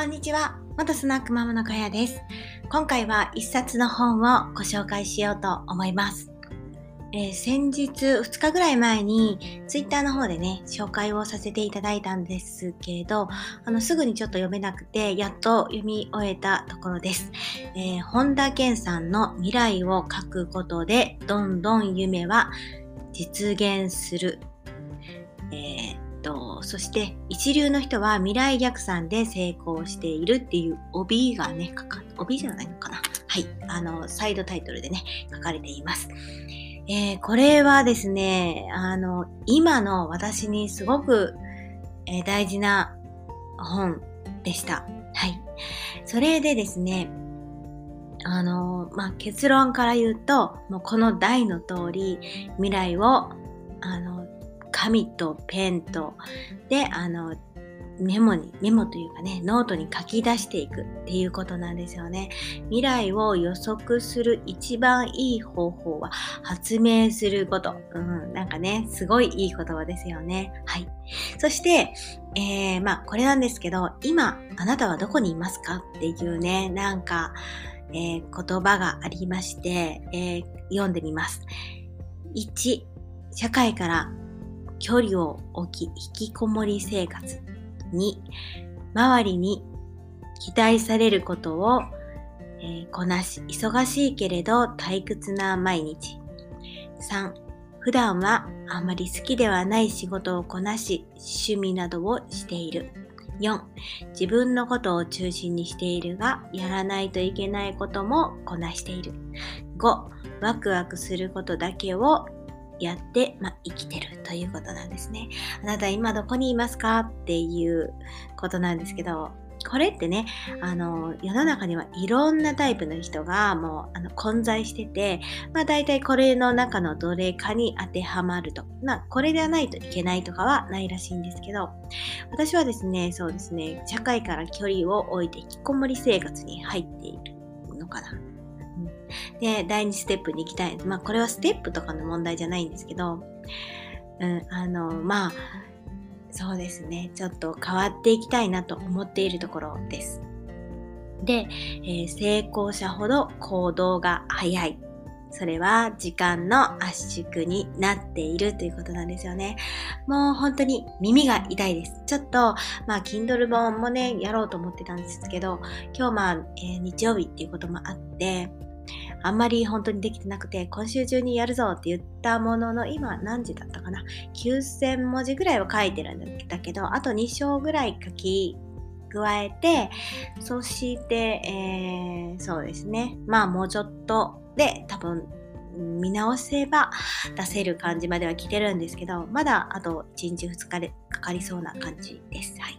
こんにちは。元スナックママのかやです。今回は一冊の本をご紹介しようと思います。えー、先日2日ぐらい前にツイッターの方でね、紹介をさせていただいたんですけど、あのすぐにちょっと読めなくて、やっと読み終えたところです。えー、本田健さんの未来を書くことで、どんどん夢は実現する。えーと、そして一流の人は未来逆算で成功しているっていう帯がね、かか帯じゃないのかなはい、あの、サイドタイトルでね、書かれています。えー、これはですね、あの、今の私にすごく、えー、大事な本でした。はい。それでですね、あの、まあ、結論から言うと、もうこの題の通り、未来を、あの、紙とペンとであのメモにメモというかねノートに書き出していくっていうことなんですよね。未来を予測する一番いい方法は発明すること。うんなんかねすごいいい言葉ですよね。はい。そしてえー、まあこれなんですけど今あなたはどこにいますかっていうねなんか、えー、言葉がありまして、えー、読んでみます。1社会から距離を置き引きこもり生活2周りに期待されることを、えー、こなし忙しいけれど退屈な毎日。3普段はあまり好きではない仕事をこなし趣味などをしている。4自分のことを中心にしているがやらないといけないこともこなしている。5ワクワクすることだけをやって、まあ、生きてるということなんですね。あなた今どこにいますかっていうことなんですけど、これってね、あの、世の中にはいろんなタイプの人がもうあの混在してて、まあ大体これの中のどれかに当てはまると。まあこれではないといけないとかはないらしいんですけど、私はですね、そうですね、社会から距離を置いて引きこもり生活に入っているのかな。で、第2ステップに行きたい。まあ、これはステップとかの問題じゃないんですけど、うん、あの、まあ、そうですね。ちょっと変わっていきたいなと思っているところです。で、えー、成功者ほど行動が早い。それは時間の圧縮になっているということなんですよね。もう本当に耳が痛いです。ちょっと、まあ、Kindle 本もね、やろうと思ってたんですけど、今日まあ、えー、日曜日っていうこともあって、あんまり本当にできてなくて、今週中にやるぞって言ったものの、今何時だったかな ?9000 文字ぐらいは書いてるんだけど、あと2章ぐらい書き加えて、そして、えー、そうですね。まあもうちょっとで多分見直せば出せる感じまでは来てるんですけど、まだあと1日2日でかかりそうな感じです。はい。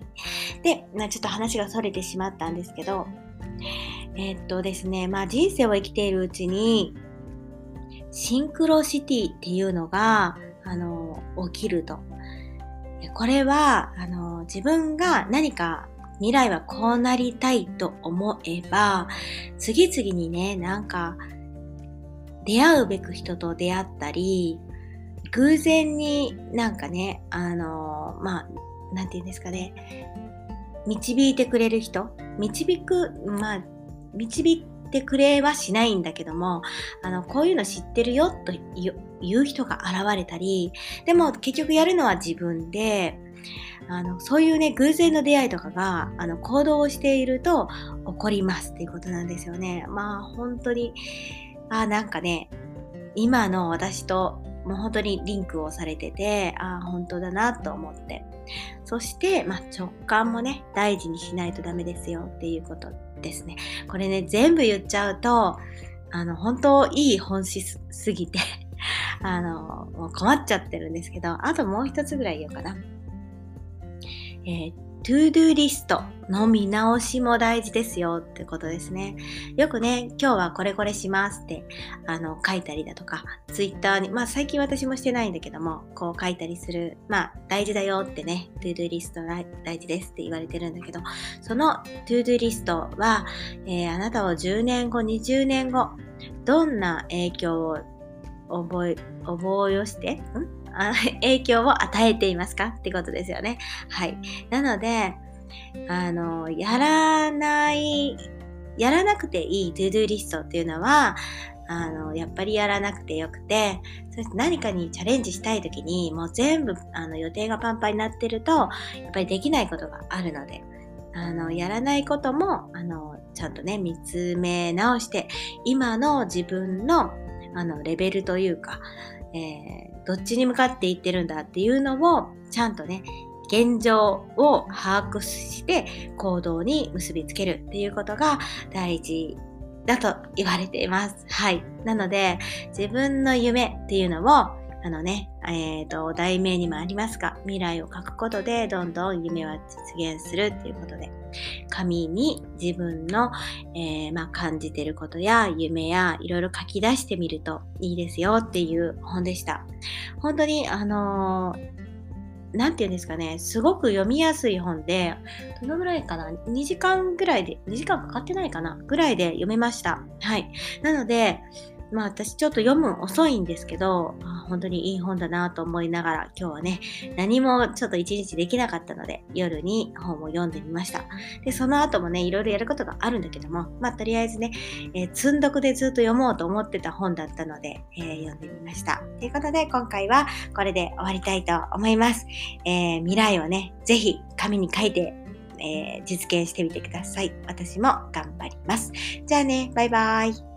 で、ちょっと話が逸れてしまったんですけど、えー、っとですね、まあ人生を生きているうちに、シンクロシティっていうのが、あの、起きると。これは、あの、自分が何か未来はこうなりたいと思えば、次々にね、なんか、出会うべく人と出会ったり、偶然になんかね、あの、まあ、なんて言うんですかね、導いてくれる人、導く、まあ、導いてくれはしないんだけども、あの、こういうの知ってるよという人が現れたり、でも結局やるのは自分で、あの、そういうね、偶然の出会いとかが、あの、行動をしていると起こりますっていうことなんですよね。まあ、本当に、あ、なんかね、今の私ともう本当にリンクをされてて、ああ、本当だなと思って。そして、まあ、直感もね、大事にしないとダメですよっていうことですね。これね、全部言っちゃうと、あの、本当いい本質すぎて あの、もう困っちゃってるんですけど、あともう一つぐらい言おうかな。えー to do list の見直しも大事ですよってことですね。よくね、今日はこれこれしますってあの書いたりだとか、ツイッターに、まあ最近私もしてないんだけども、こう書いたりする、まあ大事だよってね、 to do list 大事ですって言われてるんだけど、その to do list は、えー、あなたを10年後、20年後、どんな影響を及ぼ、及ぼして、ん？影響を与えていますか？ってことですよね。はい。なので、あの、やらない、やらなくていいトゥードゥリストっていうのは、あの、やっぱりやらなくてよくて、そして何かにチャレンジしたい時に、もう全部、あの、予定がパンパンになってると、やっぱりできないことがあるので、あの、やらないことも、あの、ちゃんとね、見つめ直して、今の自分の、あの、レベルというか、えー、どっちに向かっていってるんだっていうのを、ちゃんとね、現状を把握して行動に結びつけるっていうことが大事だと言われています。はい。なので、自分の夢っていうのをあのね、えっ、ー、と、題名にもありますが、未来を書くことでどんどん夢は実現するっていうことで、紙に自分の、えー、まあ、感じてることや夢やいろいろ書き出してみるといいですよっていう本でした。本当に、あのーなんて言うんですかね、すごく読みやすい本で、どのぐらいかな ?2 時間ぐらいで、2時間かかってないかな？ぐらいで読めました。はい。なので、まあ私ちょっと読む遅いんですけど、本当にいい本だなと思いながら今日はね、何もちょっと一日できなかったので夜に本を読んでみました。で、その後もね、いろいろやることがあるんだけども、まあとりあえずね、えー、積んどくでずっと読もうと思ってた本だったので、えー、読んでみました。ということで今回はこれで終わりたいと思います。えー、未来をね、ぜひ紙に書いてえー、実現してみてください。私も頑張ります。じゃあね、バイバーイ。